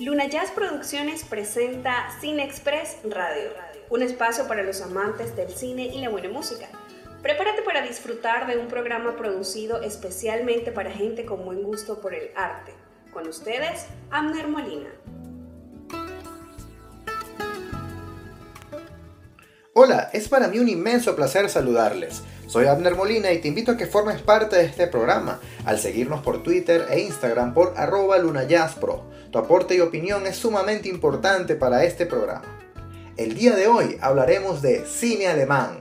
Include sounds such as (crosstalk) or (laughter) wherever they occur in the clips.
Luna Jazz Producciones presenta Cine Express Radio, un espacio para los amantes del cine y la buena música. Prepárate para disfrutar de un programa producido especialmente para gente con buen gusto por el arte. Con ustedes, Amner Molina. Hola, es para mí un inmenso placer saludarles. Soy Abner Molina y te invito a que formes parte de este programa al seguirnos por Twitter e Instagram por arroba. Tu aporte y opinión es sumamente importante para este programa. El día de hoy hablaremos de cine alemán.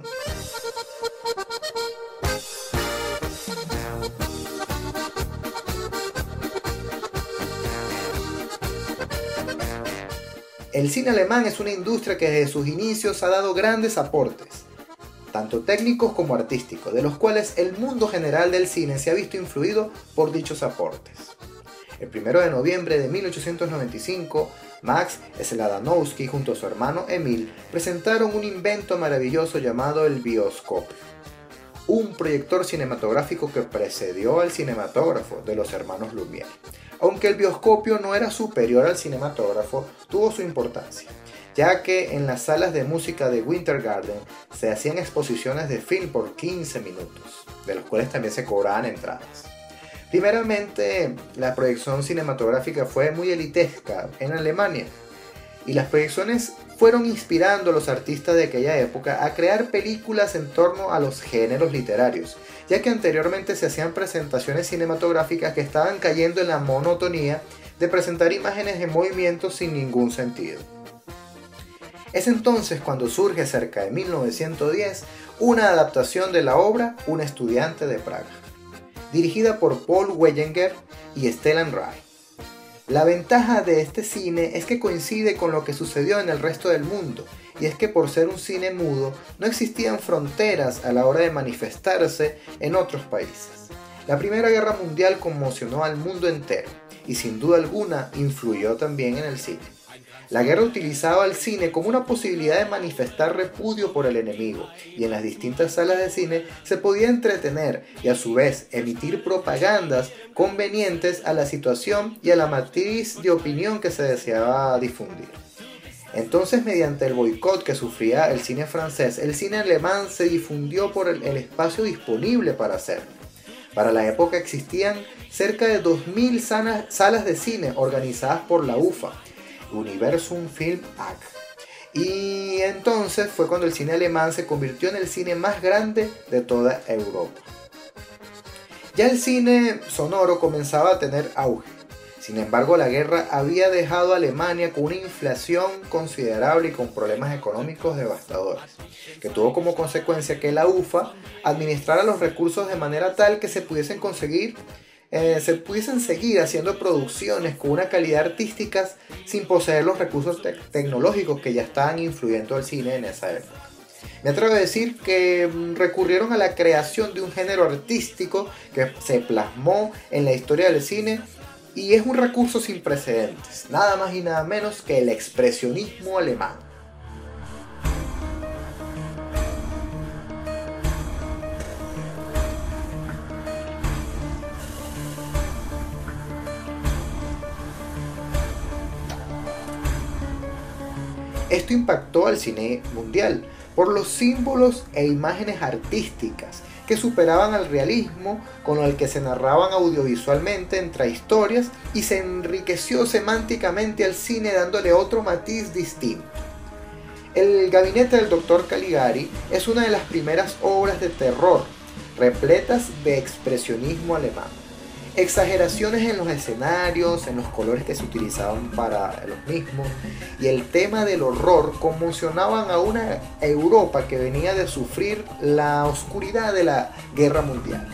El cine alemán es una industria que desde sus inicios ha dado grandes aportes tanto técnicos como artísticos, de los cuales el mundo general del cine se ha visto influido por dichos aportes. El 1 de noviembre de 1895, Max Sladanowski junto a su hermano Emil presentaron un invento maravilloso llamado el bioscopio, un proyector cinematográfico que precedió al cinematógrafo de los hermanos Lumière. Aunque el bioscopio no era superior al cinematógrafo, tuvo su importancia ya que en las salas de música de Winter Garden se hacían exposiciones de film por 15 minutos, de los cuales también se cobraban entradas. Primeramente, la proyección cinematográfica fue muy elitesca en Alemania y las proyecciones fueron inspirando a los artistas de aquella época a crear películas en torno a los géneros literarios, ya que anteriormente se hacían presentaciones cinematográficas que estaban cayendo en la monotonía de presentar imágenes en movimiento sin ningún sentido. Es entonces cuando surge cerca de 1910 una adaptación de la obra Un estudiante de Praga, dirigida por Paul Wegener y Stellan Rai. La ventaja de este cine es que coincide con lo que sucedió en el resto del mundo, y es que por ser un cine mudo no existían fronteras a la hora de manifestarse en otros países. La Primera Guerra Mundial conmocionó al mundo entero y sin duda alguna influyó también en el cine. La guerra utilizaba al cine como una posibilidad de manifestar repudio por el enemigo y en las distintas salas de cine se podía entretener y a su vez emitir propagandas convenientes a la situación y a la matriz de opinión que se deseaba difundir. Entonces, mediante el boicot que sufría el cine francés, el cine alemán se difundió por el, espacio disponible para hacerlo. Para la época existían cerca de 2.000 salas de cine organizadas por la UFA, Universum Film AG. Y entonces fue cuando el cine alemán se convirtió en el cine más grande de toda Europa. Ya el cine sonoro comenzaba a tener auge. Sin embargo, la guerra había dejado a Alemania con una inflación considerable y con problemas económicos devastadores, que tuvo como consecuencia que la UFA administrara los recursos de manera tal que se pudiesen conseguir eh, se pudiesen seguir haciendo producciones con una calidad artística sin poseer los recursos tecnológicos que ya estaban influyendo al cine en esa época. Me atrevo a decir que mm, recurrieron a la creación de un género artístico que se plasmó en la historia del cine y es un recurso sin precedentes, nada más y nada menos que el expresionismo alemán. Impactó al cine mundial por los símbolos e imágenes artísticas que superaban al realismo con el que se narraban audiovisualmente entre historias y se enriqueció semánticamente al cine dándole otro matiz distinto. El gabinete del Dr. Caligari es una de las primeras obras de terror repletas de expresionismo alemán exageraciones en los escenarios, en los colores que se utilizaban para los mismos y el tema del horror conmocionaban a una Europa que venía de sufrir la oscuridad de la guerra mundial.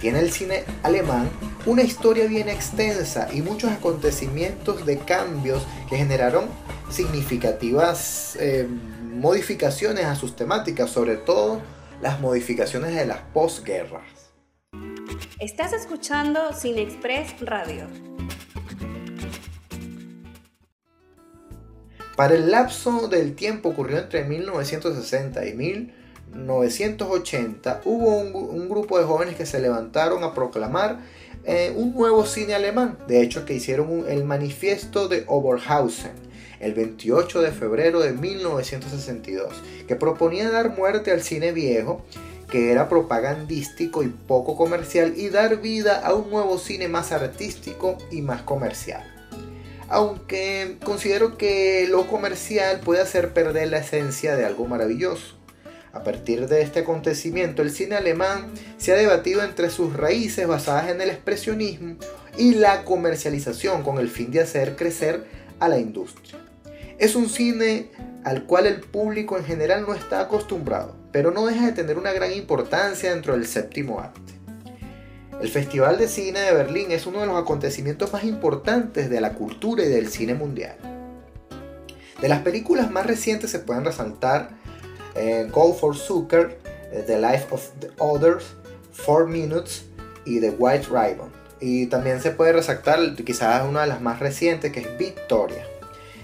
Tiene el cine alemán una historia bien extensa y muchos acontecimientos de cambios que generaron significativas eh, modificaciones a sus temáticas, sobre todo las modificaciones de las posguerras. Estás escuchando Cine Express Radio. Para el lapso del tiempo ocurrió entre 1960 y 1980 hubo un, grupo de jóvenes que se levantaron a proclamar eh, un nuevo cine alemán. De hecho, que hicieron el manifiesto de Oberhausen el 28 de febrero de 1962, que proponía dar muerte al cine viejo, que era propagandístico y poco comercial, y dar vida a un nuevo cine más artístico y más comercial aunque considero que lo comercial puede hacer perder la esencia de algo maravilloso. A partir de este acontecimiento, el cine alemán se ha debatido entre sus raíces basadas en el expresionismo y la comercialización con el fin de hacer crecer a la industria. Es un cine al cual el público en general no está acostumbrado, pero no deja de tener una gran importancia dentro del séptimo arte. El Festival de Cine de Berlín es uno de los acontecimientos más importantes de la cultura y del cine mundial. De las películas más recientes se pueden resaltar eh, Go for Zucker, eh, The Life of the Others, Four Minutes y The White Ribbon. Y también se puede resaltar quizás una de las más recientes que es Victoria.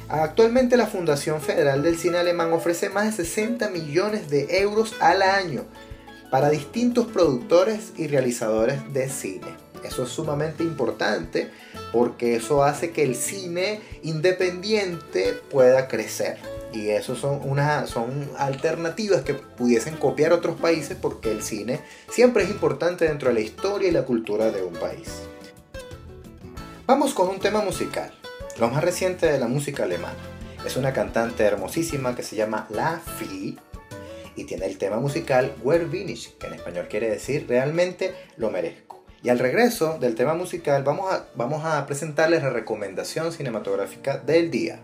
Actualmente la Fundación Federal del Cine Alemán ofrece más de 60 millones de euros al año para distintos productores y realizadores de cine. Eso es sumamente importante porque eso hace que el cine independiente pueda crecer. Y eso son, son alternativas que pudiesen copiar otros países porque el cine siempre es importante dentro de la historia y la cultura de un país. Vamos con un tema musical, lo más reciente de la música alemana. Es una cantante hermosísima que se llama La Fee y tiene el tema musical Where Finish, que en español quiere decir realmente lo merezco. Y al regreso del tema musical vamos a, vamos a presentarles la recomendación cinematográfica del día.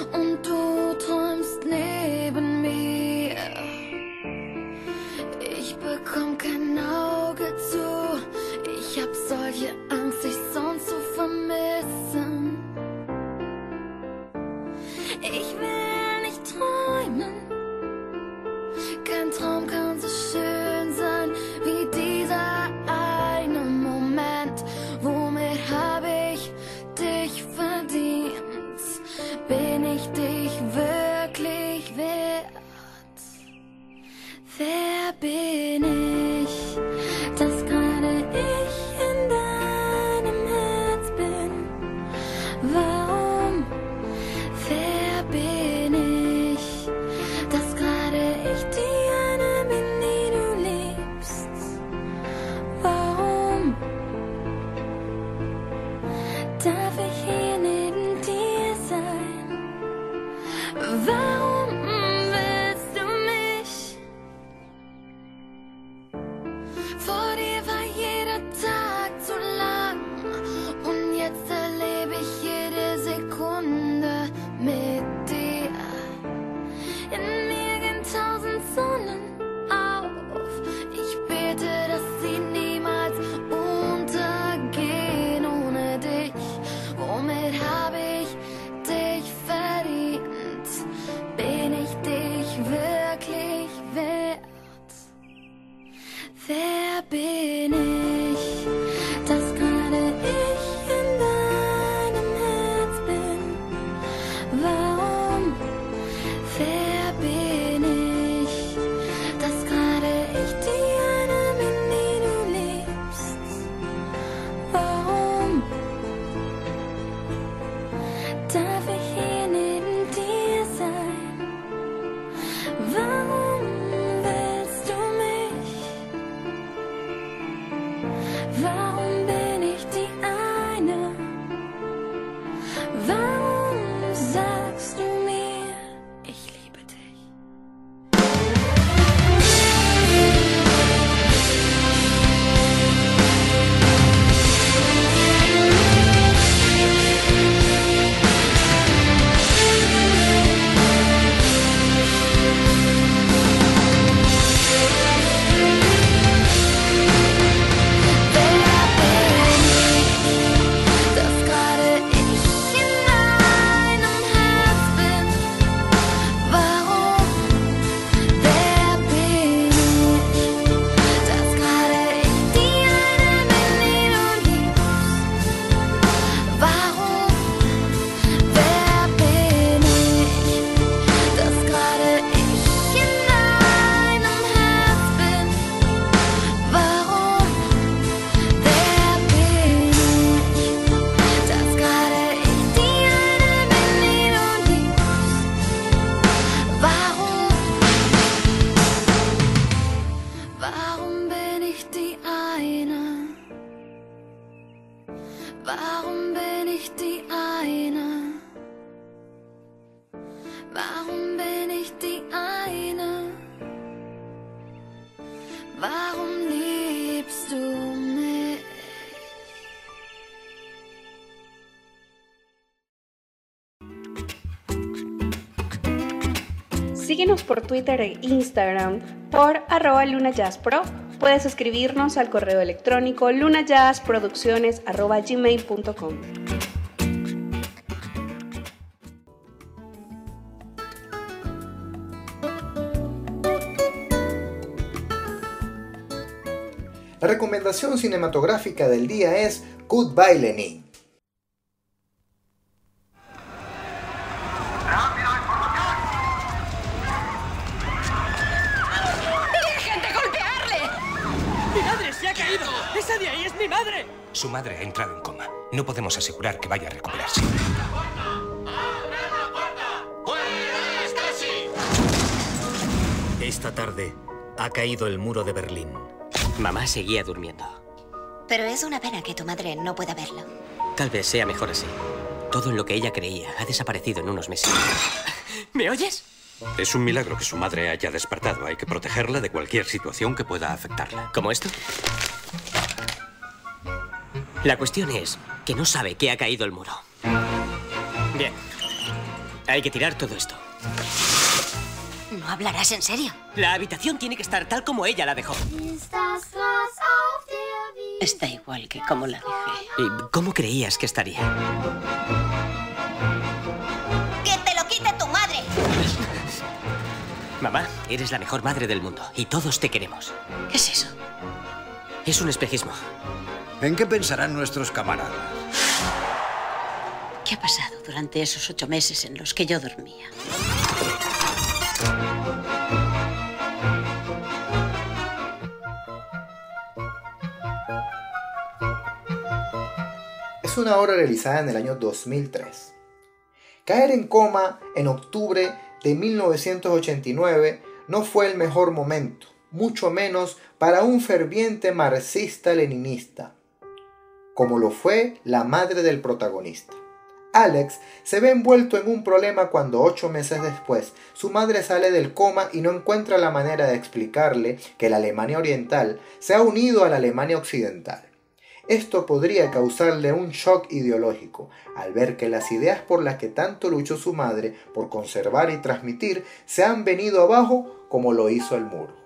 On Síguenos por Twitter e Instagram por arroba lunajazzpro. Puedes escribirnos al correo electrónico lunajazzproducciones.gmail.com La recomendación cinematográfica del día es Goodbye Lenin. Podemos asegurar que vaya a recuperarse. Esta tarde ha caído el muro de Berlín. Mamá seguía durmiendo. Pero es una pena que tu madre no pueda verlo. Tal vez sea mejor así. Todo en lo que ella creía ha desaparecido en unos meses. (laughs) ¿Me oyes? Es un milagro que su madre haya despertado. Hay que protegerla de cualquier situación que pueda afectarla. ¿Como esto? La cuestión es que no sabe que ha caído el muro. Bien. Hay que tirar todo esto. ¿No hablarás en serio? La habitación tiene que estar tal como ella la dejó. Está igual que como la dejé. ¿Y cómo creías que estaría? ¡Que te lo quite tu madre! (laughs) Mamá, eres la mejor madre del mundo y todos te queremos. ¿Qué es eso? Es un espejismo. ¿En qué pensarán nuestros camaradas? ¿Qué ha pasado durante esos ocho meses en los que yo dormía? Es una obra realizada en el año 2003. Caer en coma en octubre de 1989 no fue el mejor momento, mucho menos para un ferviente marxista-leninista, como lo fue la madre del protagonista. Alex se ve envuelto en un problema cuando ocho meses después su madre sale del coma y no encuentra la manera de explicarle que la Alemania Oriental se ha unido a la Alemania Occidental. Esto podría causarle un shock ideológico al ver que las ideas por las que tanto luchó su madre por conservar y transmitir se han venido abajo como lo hizo el muro.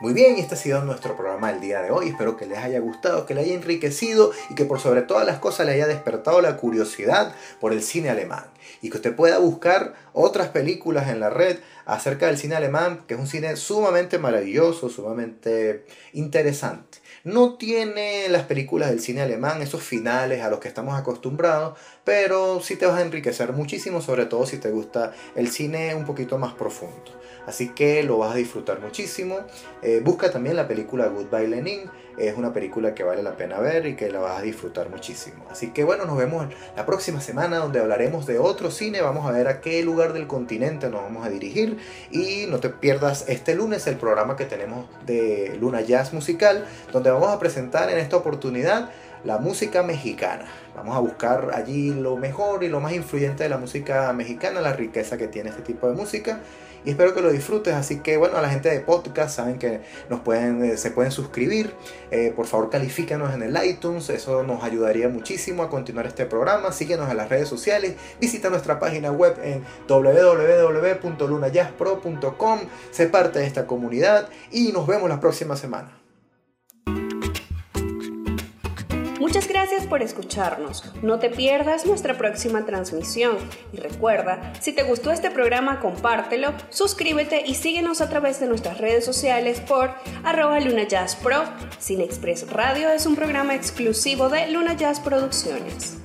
Muy bien, este ha sido nuestro programa del día de hoy. Espero que les haya gustado, que les haya enriquecido y que por sobre todas las cosas le haya despertado la curiosidad por el cine alemán. Y que usted pueda buscar otras películas en la red acerca del cine alemán, que es un cine sumamente maravilloso, sumamente interesante. No tiene las películas del cine alemán esos finales a los que estamos acostumbrados, pero sí te vas a enriquecer muchísimo, sobre todo si te gusta el cine un poquito más profundo. Así que lo vas a disfrutar muchísimo. Eh, busca también la película Goodbye Lenin. Es una película que vale la pena ver y que la vas a disfrutar muchísimo. Así que bueno, nos vemos la próxima semana donde hablaremos de otro cine. Vamos a ver a qué lugar del continente nos vamos a dirigir. Y no te pierdas este lunes el programa que tenemos de Luna Jazz Musical, donde vamos a presentar en esta oportunidad la música mexicana. Vamos a buscar allí lo mejor y lo más influyente de la música mexicana, la riqueza que tiene este tipo de música y espero que lo disfrutes. Así que bueno, a la gente de podcast saben que nos pueden, eh, se pueden suscribir. Eh, por favor, califícanos en el iTunes, eso nos ayudaría muchísimo a continuar este programa. Síguenos en las redes sociales, visita nuestra página web en www.lunajazzpro.com, sé parte de esta comunidad y nos vemos la próxima semana. Muchas gracias por escucharnos. No te pierdas nuestra próxima transmisión. Y recuerda, si te gustó este programa, compártelo, suscríbete y síguenos a través de nuestras redes sociales por arroba Luna Jazz Pro. Cine Radio es un programa exclusivo de Luna Jazz Producciones.